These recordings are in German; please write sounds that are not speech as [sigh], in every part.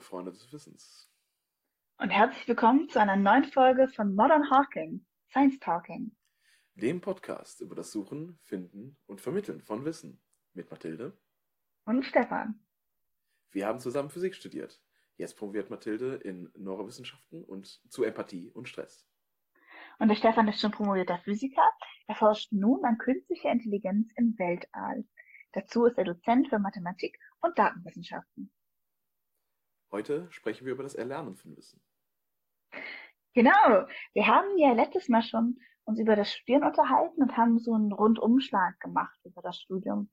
liebe Freunde des Wissens. Und herzlich willkommen zu einer neuen Folge von Modern Hawking, Science Talking. Dem Podcast über das Suchen, Finden und Vermitteln von Wissen mit Mathilde und Stefan. Wir haben zusammen Physik studiert. Jetzt promoviert Mathilde in Neurowissenschaften und zu Empathie und Stress. Und der Stefan ist schon promovierter Physiker. Er forscht nun an künstlicher Intelligenz im Weltall. Dazu ist er Dozent für Mathematik und Datenwissenschaften. Heute sprechen wir über das Erlernen von Wissen. Genau. Wir haben ja letztes Mal schon uns über das Studieren unterhalten und haben so einen Rundumschlag gemacht über das Studium.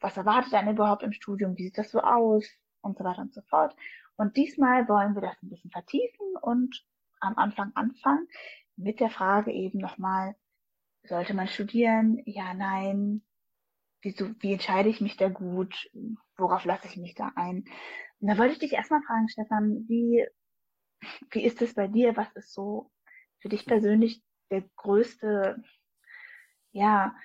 Was erwartet einen überhaupt im Studium? Wie sieht das so aus? Und so weiter und so fort. Und diesmal wollen wir das ein bisschen vertiefen und am Anfang anfangen mit der Frage eben nochmal, sollte man studieren? Ja, nein. Wieso, wie entscheide ich mich da gut? Worauf lasse ich mich da ein? Und da wollte ich dich erstmal fragen, Stefan, wie, wie ist es bei dir? Was ist so für dich persönlich der größte, ja,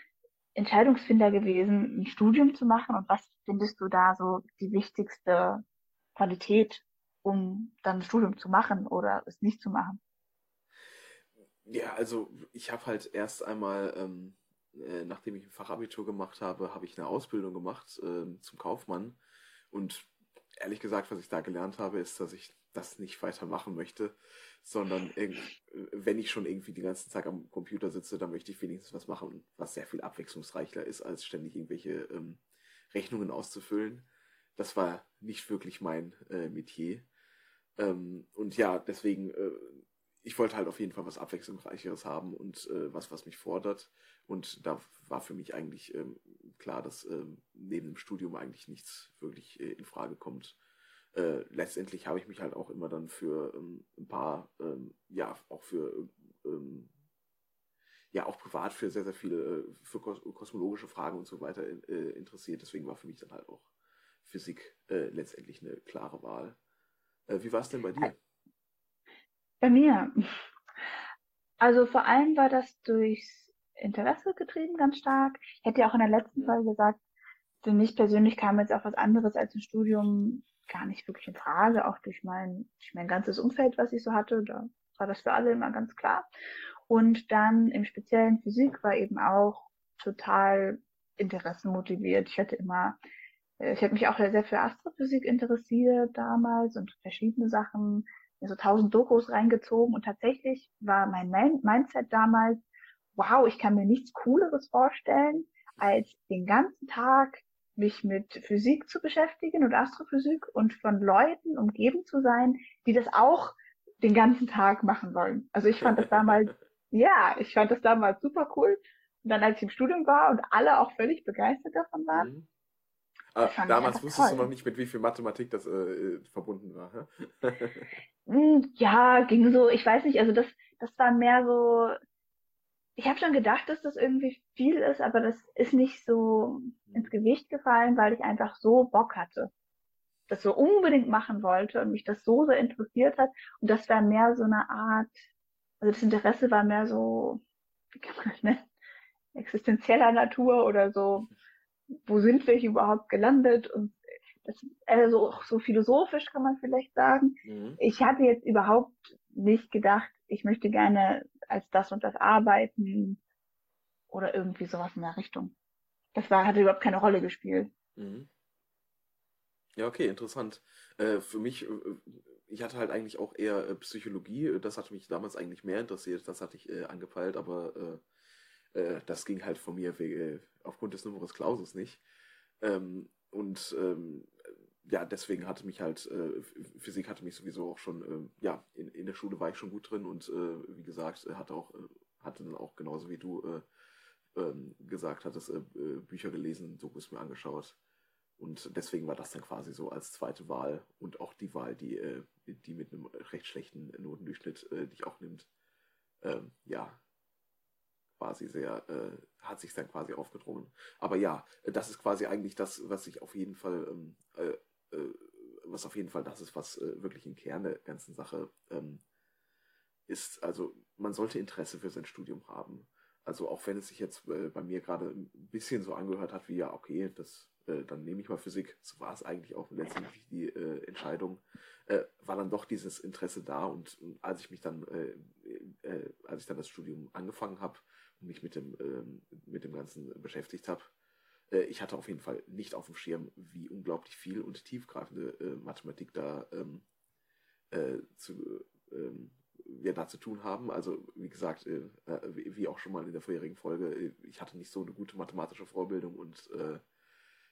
Entscheidungsfinder gewesen, ein Studium zu machen? Und was findest du da so die wichtigste Qualität, um dann ein Studium zu machen oder es nicht zu machen? Ja, also ich habe halt erst einmal, ähm, äh, nachdem ich ein Fachabitur gemacht habe, habe ich eine Ausbildung gemacht äh, zum Kaufmann. Und ehrlich gesagt, was ich da gelernt habe, ist, dass ich das nicht weitermachen möchte, sondern wenn ich schon irgendwie die ganze Zeit am Computer sitze, dann möchte ich wenigstens was machen, was sehr viel abwechslungsreicher ist, als ständig irgendwelche ähm, Rechnungen auszufüllen. Das war nicht wirklich mein äh, Metier. Ähm, und ja, deswegen, äh, ich wollte halt auf jeden Fall was Abwechslungsreicheres haben und äh, was, was mich fordert. Und da war für mich eigentlich ähm, klar, dass ähm, neben dem Studium eigentlich nichts wirklich äh, in Frage kommt. Äh, letztendlich habe ich mich halt auch immer dann für ähm, ein paar, ähm, ja, auch für, ähm, ja, auch privat für sehr, sehr viele, äh, für kos kosmologische Fragen und so weiter äh, interessiert. Deswegen war für mich dann halt auch Physik äh, letztendlich eine klare Wahl. Äh, wie war es denn bei dir? Bei mir. Also vor allem war das durchs Interesse getrieben, ganz stark. Ich hätte ja auch in der letzten Folge gesagt, für mich persönlich kam jetzt auch was anderes als ein Studium gar nicht wirklich in Frage, auch durch mein, durch mein ganzes Umfeld, was ich so hatte. Da war das für alle immer ganz klar. Und dann im speziellen Physik war eben auch total interessenmotiviert. Ich hatte immer, äh, ich habe mich auch sehr für Astrophysik interessiert damals und verschiedene Sachen, so tausend Dokus reingezogen und tatsächlich war mein Mindset damals, wow, ich kann mir nichts Cooleres vorstellen, als den ganzen Tag mich mit Physik zu beschäftigen und Astrophysik und von Leuten umgeben zu sein, die das auch den ganzen Tag machen wollen. Also ich fand das damals, [laughs] ja, ich fand das damals super cool. Und dann, als ich im Studium war und alle auch völlig begeistert davon waren. Mhm. Ah, damals wusstest toll. du noch nicht, mit wie viel Mathematik das äh, verbunden war. [laughs] Hm, ja, ging so, ich weiß nicht, also das, das war mehr so, ich habe schon gedacht, dass das irgendwie viel ist, aber das ist nicht so ins Gewicht gefallen, weil ich einfach so Bock hatte. Das so unbedingt machen wollte und mich das so sehr interessiert hat. Und das war mehr so eine Art, also das Interesse war mehr so, wie kann man das nennen, existenzieller Natur oder so, wo sind wir hier überhaupt gelandet und das, also so philosophisch kann man vielleicht sagen. Mhm. Ich hatte jetzt überhaupt nicht gedacht, ich möchte gerne als das und das arbeiten oder irgendwie sowas in der Richtung. Das war, hatte überhaupt keine Rolle gespielt. Mhm. Ja, okay, interessant. Äh, für mich, äh, ich hatte halt eigentlich auch eher äh, Psychologie. Das hatte mich damals eigentlich mehr interessiert. Das hatte ich angepeilt, aber das ging halt von mir aufgrund des Numerus Clausus nicht. Ähm, und ähm, ja, deswegen hatte mich halt, äh, Physik hatte mich sowieso auch schon, äh, ja, in, in der Schule war ich schon gut drin und äh, wie gesagt, hatte auch, äh, hatte dann auch genauso wie du äh, ähm, gesagt hattest, äh, Bücher gelesen, Dokus mir angeschaut. Und deswegen war das dann quasi so als zweite Wahl und auch die Wahl, die, die mit einem recht schlechten Notendurchschnitt dich auch nimmt. Ähm, ja, quasi sehr, hat sich dann quasi aufgedrungen. Aber ja, das ist quasi eigentlich das, was ich auf jeden Fall ähm, äh, was auf jeden Fall das ist, was äh, wirklich im Kern der ganzen Sache ähm, ist. Also man sollte Interesse für sein Studium haben. Also auch wenn es sich jetzt äh, bei mir gerade ein bisschen so angehört hat, wie ja, okay, das äh, dann nehme ich mal Physik. So war es eigentlich auch letztendlich die äh, Entscheidung. Äh, war dann doch dieses Interesse da und, und als ich mich dann, äh, äh, als ich dann das Studium angefangen habe und mich mit dem, ähm, mit dem Ganzen beschäftigt habe, äh, ich hatte auf jeden Fall nicht auf dem Schirm, wie unglaublich viel und tiefgreifende Mathematik da ähm, zu, ähm, wir da zu tun haben. Also wie gesagt, äh, wie auch schon mal in der vorherigen Folge, ich hatte nicht so eine gute mathematische Vorbildung und äh,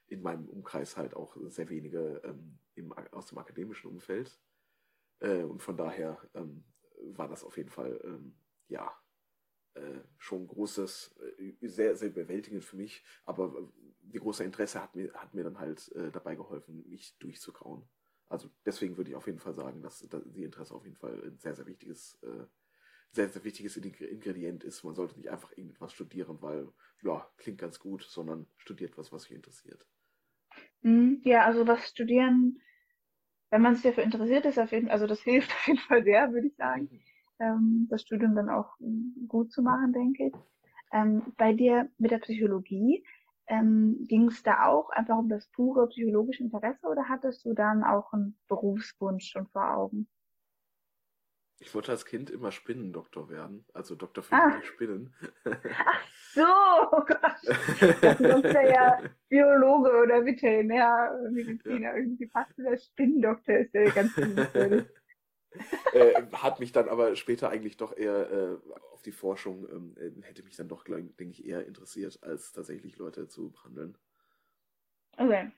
in meinem Umkreis halt auch sehr wenige ähm, im, aus dem akademischen Umfeld. Äh, und von daher ähm, war das auf jeden Fall ähm, ja äh, schon großes, äh, sehr, sehr bewältigend für mich. Aber äh, die große Interesse hat mir, hat mir dann halt dabei geholfen, mich durchzukauen. Also deswegen würde ich auf jeden Fall sagen, dass, dass die Interesse auf jeden Fall ein sehr, sehr wichtiges, äh, sehr, sehr wichtiges Ingredient ist. Man sollte nicht einfach irgendwas studieren, weil, ja, klingt ganz gut, sondern studiert was, was sich interessiert. Mhm, ja, also was studieren, wenn man sich dafür interessiert, ist auf jeden also das hilft [laughs] auf jeden Fall sehr, würde ich sagen, ähm, das Studium dann auch hm, gut zu machen, denke ich. Ähm, bei dir mit der Psychologie, ähm, Ging es da auch einfach um das pure psychologische Interesse oder hattest du dann auch einen Berufswunsch schon vor Augen? Ich wollte als Kind immer Spinnendoktor werden, also Doktor für ah. Spinnen. [laughs] Ach so, oh [laughs] Gott. Das ist ja Biologe oder Veterinärmediziner. Ja. Irgendwie passt das Spinnendoktor, ist ja ganz. [laughs] äh, hat mich dann aber später eigentlich doch eher äh, auf die Forschung, ähm, äh, hätte mich dann doch, denke ich, eher interessiert, als tatsächlich Leute zu behandeln. Okay.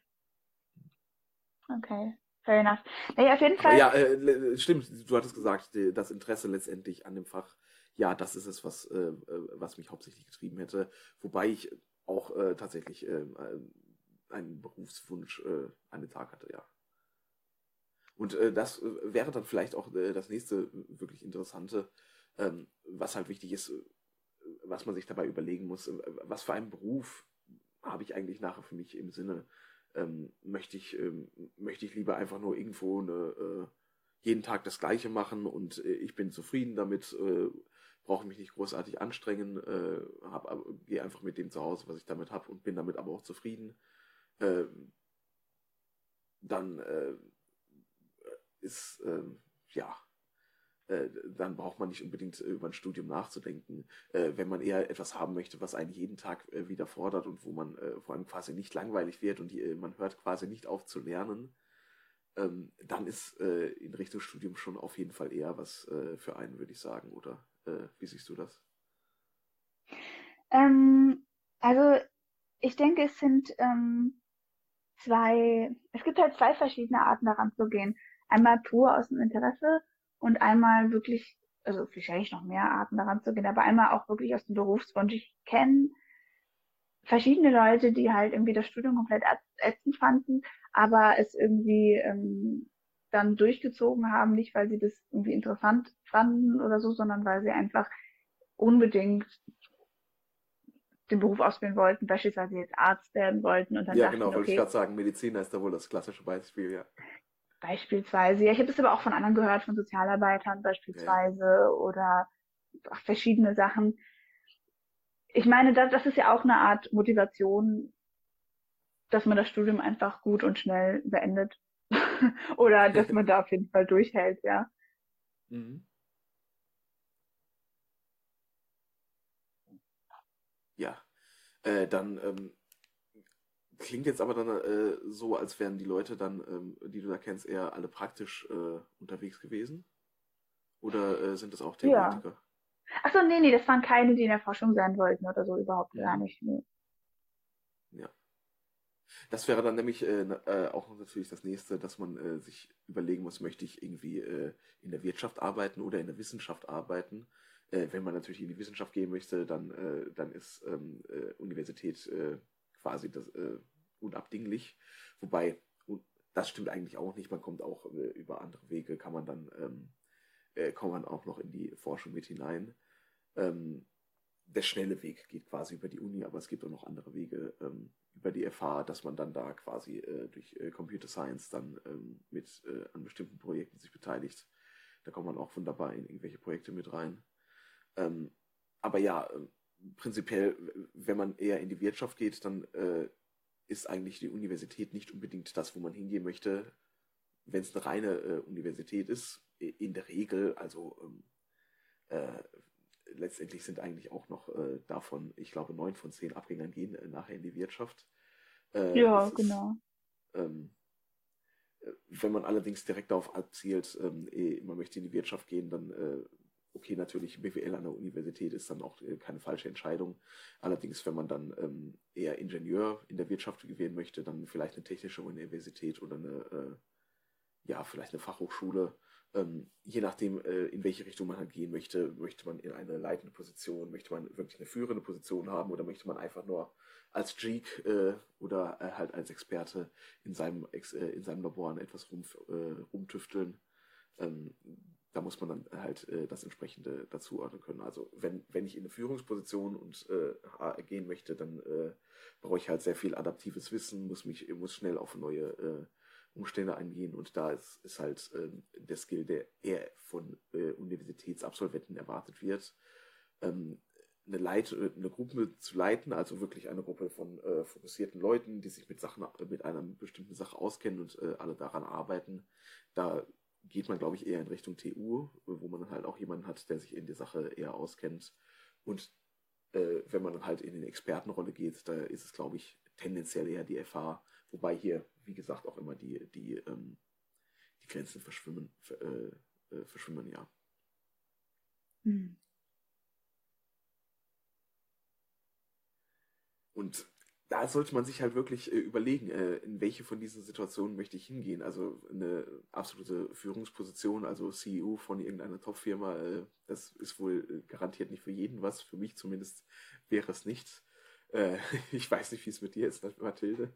Okay, fair enough. Naja, auf jeden Fall. Ja, äh, stimmt, du hattest gesagt, das Interesse letztendlich an dem Fach, ja, das ist es, was, äh, äh, was mich hauptsächlich getrieben hätte. Wobei ich auch tatsächlich ähm, einen Berufswunsch an den Tag hatte, ja. Und äh, das äh, wäre dann vielleicht auch äh, das nächste wirklich Interessante, ähm, was halt wichtig ist, äh, was man sich dabei überlegen muss, äh, was für einen Beruf habe ich eigentlich nachher für mich im Sinne. Ähm, möchte, ich, ähm, möchte ich lieber einfach nur irgendwo eine, äh, jeden Tag das Gleiche machen und ich bin zufrieden damit, brauche mich nicht großartig anstrengen, gehe einfach mit dem zu Hause, was ich damit habe und bin damit aber auch zufrieden. Dann ist, ähm, ja, äh, dann braucht man nicht unbedingt äh, über ein Studium nachzudenken. Äh, wenn man eher etwas haben möchte, was einen jeden Tag äh, wieder fordert und wo man äh, vor allem quasi nicht langweilig wird und die, äh, man hört quasi nicht auf zu lernen, ähm, dann ist in Richtung Studium schon auf jeden Fall eher was für einen, würde ich sagen. Oder wie siehst du das? Ähm, also ich denke, es sind ähm, zwei, es gibt halt zwei verschiedene Arten daran zu gehen. Einmal pur aus dem Interesse und einmal wirklich, also wahrscheinlich noch mehr Arten daran zu gehen, aber einmal auch wirklich aus dem Berufswunsch. Ich kenne verschiedene Leute, die halt irgendwie das Studium komplett ätzend fanden, aber es irgendwie ähm, dann durchgezogen haben, nicht weil sie das irgendwie interessant fanden oder so, sondern weil sie einfach unbedingt den Beruf ausbilden wollten, beispielsweise jetzt Arzt werden wollten und dann Ja, dachten, genau, wollte okay, ich gerade sagen, Mediziner ist da wohl das klassische Beispiel, ja. Beispielsweise, ja, ich habe es aber auch von anderen gehört, von Sozialarbeitern beispielsweise ja. oder verschiedene Sachen. Ich meine, das, das ist ja auch eine Art Motivation, dass man das Studium einfach gut und schnell beendet. [laughs] oder dass man da auf jeden Fall durchhält, ja. Mhm. Ja, äh, dann ähm, Klingt jetzt aber dann äh, so, als wären die Leute dann, ähm, die du da kennst, eher alle praktisch äh, unterwegs gewesen? Oder äh, sind das auch Theoretiker? Ja. Achso, nee, nee, das waren keine, die in der Forschung sein wollten oder so, überhaupt ja. gar nicht. Nee. Ja. Das wäre dann nämlich äh, äh, auch natürlich das nächste, dass man äh, sich überlegen muss, möchte ich irgendwie äh, in der Wirtschaft arbeiten oder in der Wissenschaft arbeiten. Äh, wenn man natürlich in die Wissenschaft gehen möchte, dann, äh, dann ist ähm, äh, Universität quasi das, äh, unabdinglich. Wobei, das stimmt eigentlich auch nicht. Man kommt auch äh, über andere Wege, kann man dann, ähm, äh, kommt man auch noch in die Forschung mit hinein. Ähm, der schnelle Weg geht quasi über die Uni, aber es gibt auch noch andere Wege ähm, über die FH, dass man dann da quasi äh, durch äh, Computer Science dann ähm, mit äh, an bestimmten Projekten sich beteiligt. Da kommt man auch wunderbar in irgendwelche Projekte mit rein. Ähm, aber ja, ähm, prinzipiell, wenn man eher in die Wirtschaft geht, dann äh, ist eigentlich die Universität nicht unbedingt das, wo man hingehen möchte, wenn es eine reine äh, Universität ist. In der Regel, also ähm, äh, letztendlich sind eigentlich auch noch äh, davon, ich glaube, neun von zehn Abgängern gehen äh, nachher in die Wirtschaft. Äh, ja, genau. Ist, ähm, äh, wenn man allerdings direkt darauf abzielt, ähm, eh, man möchte in die Wirtschaft gehen, dann okay, natürlich BWL an der Universität ist dann auch äh, keine falsche Entscheidung. Allerdings, wenn man dann ähm, eher Ingenieur in der Wirtschaft gewähren möchte, dann vielleicht eine technische Universität oder eine, äh, ja, vielleicht eine Fachhochschule. Ähm, je nachdem, äh, in welche Richtung man halt gehen möchte, möchte man in eine leitende Position, möchte man wirklich eine führende Position haben oder möchte man einfach nur als Geek äh, oder äh, halt als Experte in seinem, äh, in seinem Labor an etwas rum, rumtüfteln. Ähm, da muss man dann halt äh, das entsprechende dazuordnen können. Also wenn, wenn ich in eine Führungsposition und äh, gehen möchte, dann äh, brauche ich halt sehr viel adaptives Wissen, muss mich, muss schnell auf neue äh, Umstände eingehen und da ist, ist halt ähm, der Skill, der eher von äh, Universitätsabsolventen erwartet wird. Ähm, eine, Leit eine Gruppe zu leiten, also wirklich eine Gruppe von äh, fokussierten Leuten, die sich mit Sachen, mit einer bestimmten Sache auskennen und äh, alle daran arbeiten. Da geht man, glaube ich, eher in Richtung TU, wo man halt auch jemanden hat, der sich in der Sache eher auskennt. Und äh, wenn man halt in die Expertenrolle geht, da ist es, glaube ich, tendenziell eher die FH, wobei hier, wie gesagt, auch immer die, die, ähm, die Grenzen verschwimmen, äh, äh, verschwimmen, ja. Hm. Und da sollte man sich halt wirklich äh, überlegen, äh, in welche von diesen Situationen möchte ich hingehen. Also eine absolute Führungsposition, also CEO von irgendeiner Top-Firma, äh, das ist wohl äh, garantiert nicht für jeden was. Für mich zumindest wäre es nicht. Äh, [laughs] ich weiß nicht, wie es mit dir ist, [laughs] Mathilde.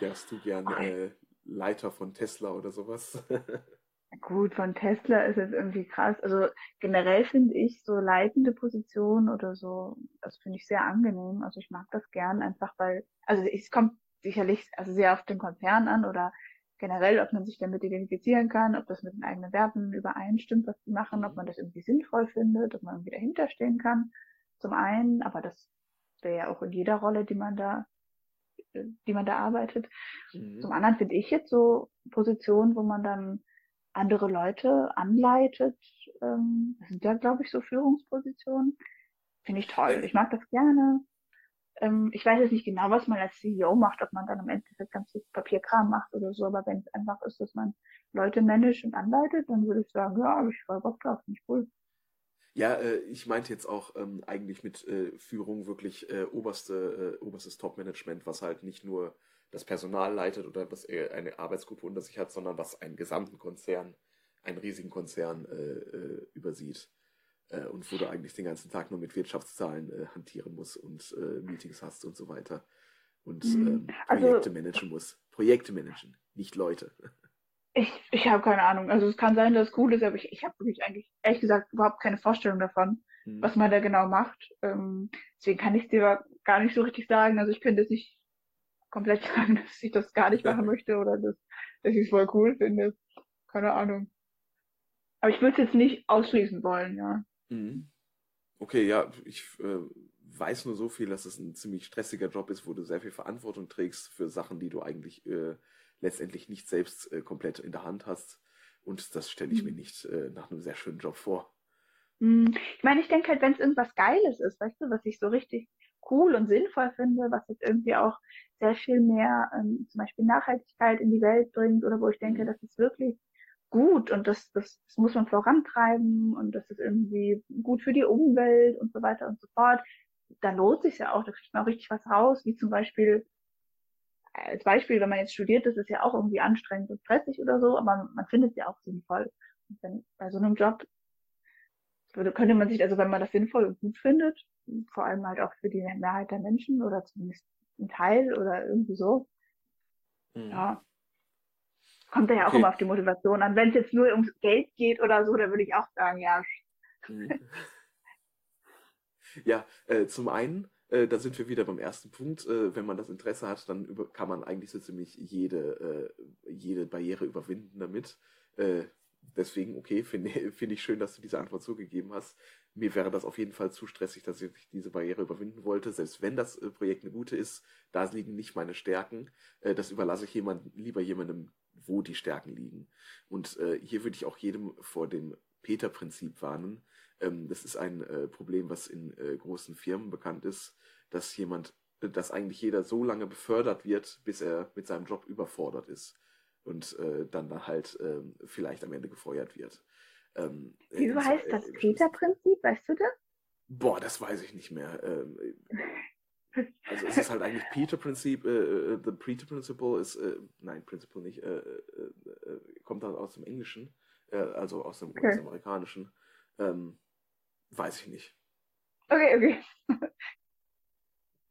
Wärst du gern äh, Leiter von Tesla oder sowas? [laughs] Gut, von Tesla ist jetzt irgendwie krass. Also generell finde ich so leitende Positionen oder so, das finde ich sehr angenehm. Also ich mag das gern einfach, weil, also es kommt sicherlich also sehr auf den Konzern an oder generell, ob man sich damit identifizieren kann, ob das mit den eigenen Werten übereinstimmt, was die machen, ob man das irgendwie sinnvoll findet, ob man irgendwie dahinter stehen kann. Zum einen, aber das wäre ja auch in jeder Rolle, die man da die man da arbeitet. Mhm. Zum anderen finde ich jetzt so Positionen, wo man dann andere Leute anleitet. Ähm, das sind ja, glaube ich, so Führungspositionen. Finde ich toll. Ich mag das gerne. Ähm, ich weiß jetzt nicht genau, was man als CEO macht, ob man dann im Endeffekt ganz viel Papierkram macht oder so, aber wenn es einfach ist, dass man Leute managt und anleitet, dann würde ich sagen, ja, habe ich voll Bock drauf, finde ich cool. Ja, äh, ich meinte jetzt auch ähm, eigentlich mit äh, Führung wirklich äh, oberste, oberstes Top-Management, was halt nicht nur das Personal leitet oder was eine Arbeitsgruppe unter sich hat, sondern was einen gesamten Konzern, einen riesigen Konzern äh, äh, übersieht. Äh, und wo du eigentlich den ganzen Tag nur mit Wirtschaftszahlen äh, hantieren musst und äh, Meetings hast und so weiter. Und mhm. ähm, also Projekte also, managen musst. Projekte managen, nicht Leute. Ich, ich habe keine Ahnung. Also es kann sein, dass es cool ist, aber ich, ich habe wirklich eigentlich, ehrlich gesagt, überhaupt keine Vorstellung davon, mhm. was man da genau macht. Ähm, deswegen kann ich es dir gar nicht so richtig sagen. Also ich könnte es nicht komplett sagen, [laughs] dass ich das gar nicht machen möchte oder dass, dass ich es voll cool finde. Keine Ahnung. Aber ich würde es jetzt nicht ausschließen wollen, ja. Mhm. Okay, ja, ich äh, weiß nur so viel, dass es ein ziemlich stressiger Job ist, wo du sehr viel Verantwortung trägst für Sachen, die du eigentlich äh, letztendlich nicht selbst äh, komplett in der Hand hast. Und das stelle ich mhm. mir nicht äh, nach einem sehr schönen Job vor. Mhm. Ich meine, ich denke halt, wenn es irgendwas Geiles ist, weißt du, was ich so richtig cool und sinnvoll finde, was jetzt irgendwie auch sehr viel mehr ähm, zum Beispiel Nachhaltigkeit in die Welt bringt oder wo ich denke, das ist wirklich gut und das, das, das muss man vorantreiben und das ist irgendwie gut für die Umwelt und so weiter und so fort. Da lohnt sich ja auch, da kriegt man auch richtig was raus, wie zum Beispiel als Beispiel, wenn man jetzt studiert, das ist ja auch irgendwie anstrengend und stressig oder so, aber man findet ja auch sinnvoll. Und wenn, bei so einem Job könnte man sich, also wenn man das sinnvoll und gut findet, vor allem halt auch für die Mehrheit der Menschen oder zumindest ein Teil oder irgendwie so. Mhm. Ja. Kommt da ja auch okay. immer auf die Motivation an. Wenn es jetzt nur ums Geld geht oder so, dann würde ich auch sagen, ja. Mhm. [laughs] ja, äh, zum einen, äh, da sind wir wieder beim ersten Punkt. Äh, wenn man das Interesse hat, dann über, kann man eigentlich so ziemlich jede, äh, jede Barriere überwinden damit. Deswegen, okay, finde [laughs] find ich schön, dass du diese Antwort zugegeben hast. mir wäre das auf jeden Fall zu stressig, dass ich diese Barriere überwinden wollte. Selbst wenn das äh, Projekt eine gute ist, da liegen nicht meine Stärken. Äh, das überlasse ich jemand, lieber jemandem, wo die Stärken liegen. Und äh, hier würde ich auch jedem vor dem Peter-Prinzip warnen. Ähm, das ist ein Problem, was in großen Firmen bekannt ist, dass jemand, dass eigentlich jeder so lange befördert wird, bis er mit seinem Job überfordert ist und äh, dann da halt ähm, vielleicht am Ende gefeuert wird. Ähm, Wieso heißt das Peter-Prinzip? Weißt du das? Boah, das weiß ich nicht mehr. Ähm, also es ist halt eigentlich Peter-Prinzip, äh, äh, the Peter Principle ist, äh, nein, Principle nicht, äh, kommt dann aus dem Englischen, also aus dem okay. US-amerikanischen. Ähm, weiß ich nicht. Okay, okay.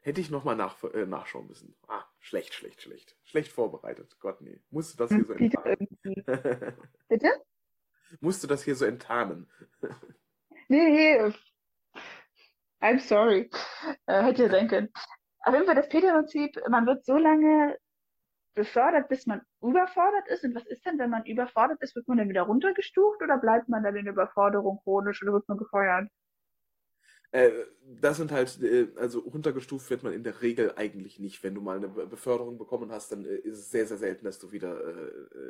Hätte ich nochmal nach, äh, nachschauen müssen. Ah, schlecht, schlecht, schlecht. Schlecht vorbereitet. Gott, nee. Musste [laughs] das hier so enttarnen. Bitte? Musste das hier so enttarnen. nee, nee. I'm sorry. Äh, hätte ja sein können. Auf jeden Fall das Peter-Prinzip, man wird so lange befördert, bis man überfordert ist. Und was ist denn, wenn man überfordert ist? Wird man dann wieder runtergestuft oder bleibt man dann in Überforderung chronisch oder wird man gefeuert? Äh, das sind halt, äh, also runtergestuft wird man in der Regel eigentlich nicht. Wenn du mal eine Beförderung bekommen hast, dann äh, ist es sehr, sehr selten, dass du wieder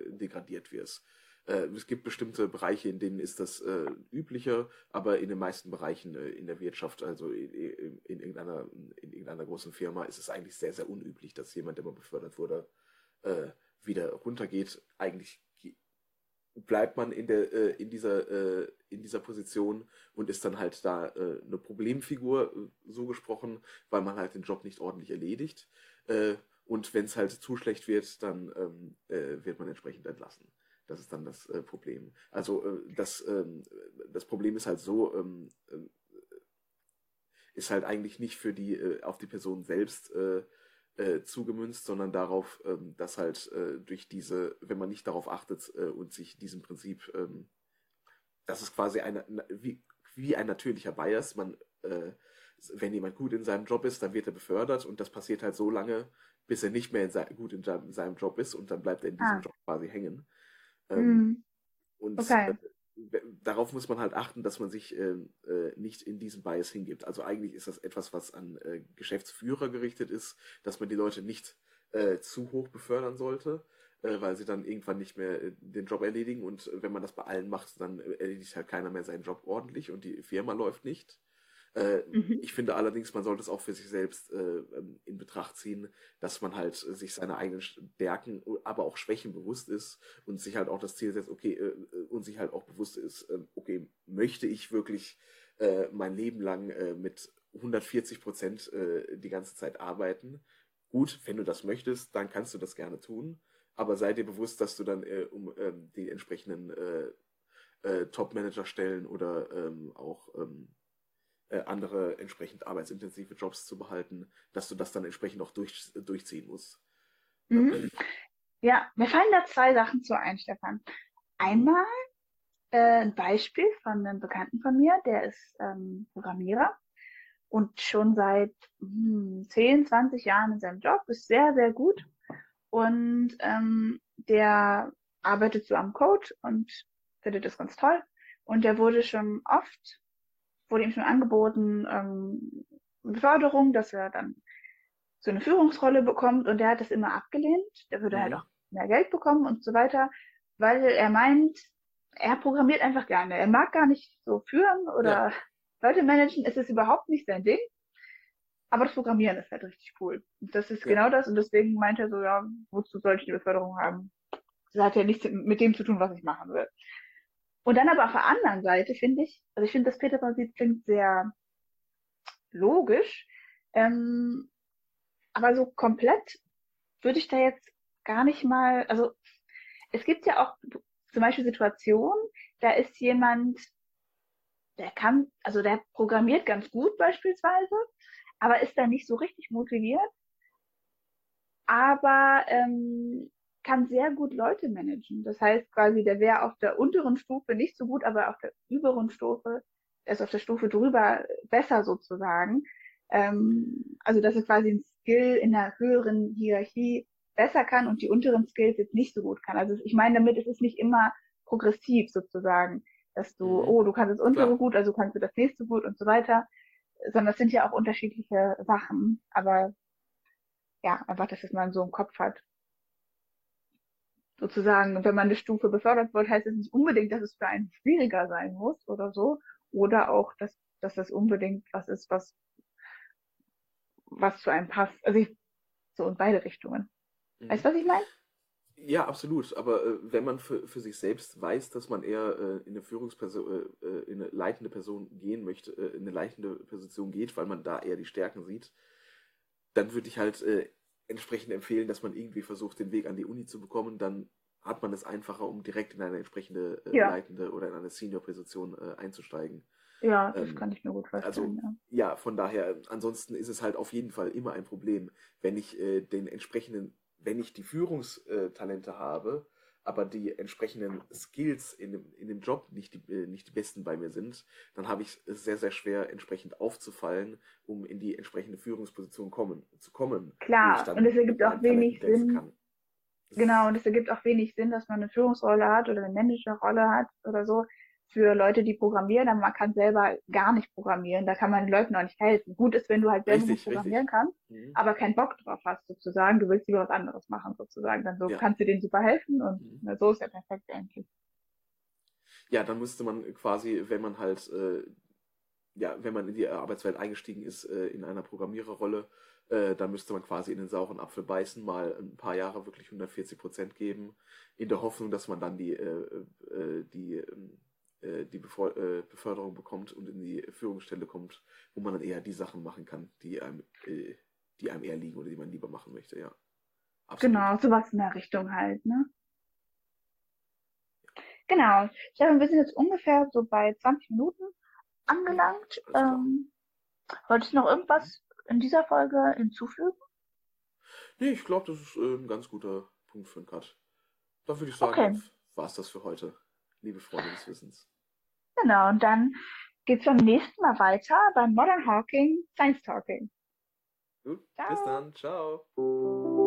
degradiert wirst. Es gibt bestimmte Bereiche, in denen ist das üblicher, aber in den meisten Bereichen in der Wirtschaft, also in, irgendeiner, in irgendeiner großen Firma, ist es eigentlich sehr, sehr unüblich, dass jemand, der mal befördert wurde, wieder runtergeht. Eigentlich bleibt man in der äh, in dieser äh, in dieser Position und ist dann halt da äh, eine Problemfigur äh, so gesprochen, weil man halt den Job nicht ordentlich erledigt äh, und wenn es halt zu schlecht wird, dann ähm, äh, wird man entsprechend entlassen. Das ist dann das Problem. Also das ähm, das Problem ist halt so ähm, ist halt eigentlich nicht für die auf die Person selbst äh, zugemünzt, sondern darauf, ähm, dass halt äh, durch diese, wenn man nicht darauf achtet äh, und sich diesem Prinzip, ähm, das ist quasi eine, wie, wie ein natürlicher Bias, man, äh, wenn jemand gut in seinem Job ist, dann wird er befördert und das passiert halt so lange, bis er nicht mehr in gut in seinem Job ist und dann bleibt er in diesem ah. Job quasi hängen. Ähm, mm. Und okay. Äh, darauf muss man halt achten, dass man sich äh, äh, nicht in diesen Bias hingibt. Also eigentlich ist das etwas, was an äh, Geschäftsführer gerichtet ist, dass man die Leute nicht äh, zu hoch befördern sollte, äh, weil sie dann irgendwann nicht mehr äh, den Job erledigen. Und wenn man das bei allen macht, dann erledigt halt keiner mehr seinen Job ordentlich und die Firma läuft nicht. Äh, mhm. Ich finde allerdings, man sollte es auch für sich selbst äh, ähm, in Betracht ziehen, dass man halt sich seine eigenen Stärken, aber auch Schwächen bewusst ist und sich halt auch das Ziel setzt, okay, äh, und sich halt auch bewusst ist, ähm, okay, möchte ich wirklich äh, mein Leben lang äh, mit 140 Prozent äh, die ganze Zeit arbeiten? Gut, wenn du das möchtest, dann kannst du das gerne tun, aber sei dir bewusst, dass du dann um ähm, die entsprechenden Top-Manager-Stellen oder auch ähm, äh, andere entsprechend arbeitsintensive Jobs zu behalten, dass du das dann entsprechend auch durch, durchziehen musst. Mhm. Ja, mir fallen da zwei Sachen zu ein, Stefan. Einmal äh, ein Beispiel von einem Bekannten von mir, der ist ähm, Programmierer und schon seit hm, 10, 20 Jahren in seinem Job, ist sehr, sehr gut. Und ähm, der arbeitet so am Code und findet das ganz toll. Und der wurde schon oft wurde ihm schon angeboten, ähm, Beförderung, dass er dann so eine Führungsrolle bekommt und der hat das immer abgelehnt. Der würde halt mhm. halt auch mehr Geld bekommen und so weiter, weil er meint, er programmiert einfach gerne. Er mag gar nicht so führen oder ja. Leute managen, es ist überhaupt nicht sein Ding. Aber das Programmieren ist halt richtig cool. Und das ist ja. genau das und deswegen meint er so, ja, wozu soll ich die Beförderung haben? Das hat ja nichts mit dem zu tun, was ich machen will. Und dann aber auf der anderen Seite finde ich, also ich finde, das Peter-Prinzip klingt sehr logisch, ähm, aber so komplett würde ich da jetzt gar nicht mal, also es gibt ja auch zum Beispiel Situationen, da ist jemand, der kann, also der programmiert ganz gut beispielsweise, aber ist da nicht so richtig motiviert. Aber ähm, kann sehr gut Leute managen. Das heißt quasi, der wäre auf der unteren Stufe nicht so gut, aber auf der überen Stufe, er ist auf der Stufe drüber besser sozusagen. Ähm, also dass er quasi ein Skill in der höheren Hierarchie besser kann und die unteren Skills jetzt nicht so gut kann. Also ich meine damit, es ist nicht immer progressiv sozusagen. dass du, Mhm. oh, du kannst das untere Klar. gut, also kannst du das nächste gut und so weiter, sondern es sind ja auch unterschiedliche Sachen, aber ja, einfach, dass es man so im Kopf hat. Sozusagen, wenn man eine Stufe befördert wird, heißt es nicht unbedingt, dass es für einen schwieriger sein muss oder so, oder auch, dass, dass das unbedingt was ist, was, was zu einem passt. Also ich, so in beide Richtungen. Mhm. Weißt du, was ich meine? Ja, absolut. Aber äh, wenn man für, für sich selbst weiß, dass man eher äh, in eine Führungsperson, äh, äh, in eine leitende Person gehen möchte, äh, in eine leitende Position geht, weil man da eher die Stärken sieht, dann würde ich halt äh, entsprechend empfehlen, dass man irgendwie versucht, den Weg an die Uni zu bekommen. Dann hat man es einfacher, um direkt in eine entsprechende äh, Ja. leitende oder in eine Senior-Position äh, einzusteigen. Ja, das Ähm, kann ich mir gut also vorstellen. ja. ja, von daher, ansonsten ist es halt auf jeden Fall immer ein Problem, wenn ich äh, den entsprechenden, wenn ich die Führungstalente habe, aber die entsprechenden Skills in dem, in dem Job nicht die, äh, nicht die besten bei mir sind, dann habe ich es sehr, sehr schwer, entsprechend aufzufallen, um in die entsprechende Führungsposition kommen, zu kommen. Klar, und es ergibt auch wenig Talenten Sinn. kann. Genau, und es ergibt auch wenig Sinn, dass man eine Führungsrolle hat oder eine Managerrolle hat oder so für Leute, die programmieren, aber man kann selber gar nicht programmieren. Da kann man den Leuten auch nicht helfen. Gut ist, wenn du halt selber Richtig, gut programmieren kannst, Mhm. aber keinen Bock drauf hast, sozusagen. Du willst lieber was anderes machen, sozusagen. Dann so Ja. kannst du denen super helfen und Mhm. na, so ist ja perfekt eigentlich. Ja, dann müsste man quasi, wenn man halt, äh, ja, wenn man in die Arbeitswelt eingestiegen ist, äh, in einer Programmiererrolle, äh, dann müsste man quasi in den sauren Apfel beißen, mal ein paar Jahre wirklich 140 Prozent geben, in der Hoffnung, dass man dann die, äh, äh, die, ähm, äh, die Befo äh, Beförderung bekommt und in die Führungsstelle kommt, wo man dann eher die Sachen machen kann, die einem, äh, die einem eher liegen oder die man lieber machen möchte, ja. Absolut. Genau, sowas in der Richtung halt, ne? Genau. Ich glaube, wir sind jetzt ungefähr so bei 20 Minuten angelangt. Ähm, wolltest du noch irgendwas in dieser Folge hinzufügen? Nee, ich glaube, das ist äh, ein ganz guter Punkt für einen Cut. Da würde ich sagen, Okay. war es das für heute, liebe Freunde des Wissens. Genau, und dann geht's beim nächsten Mal weiter beim Modern Hawking Science Talking. Gut, Ciao. bis dann, ciao.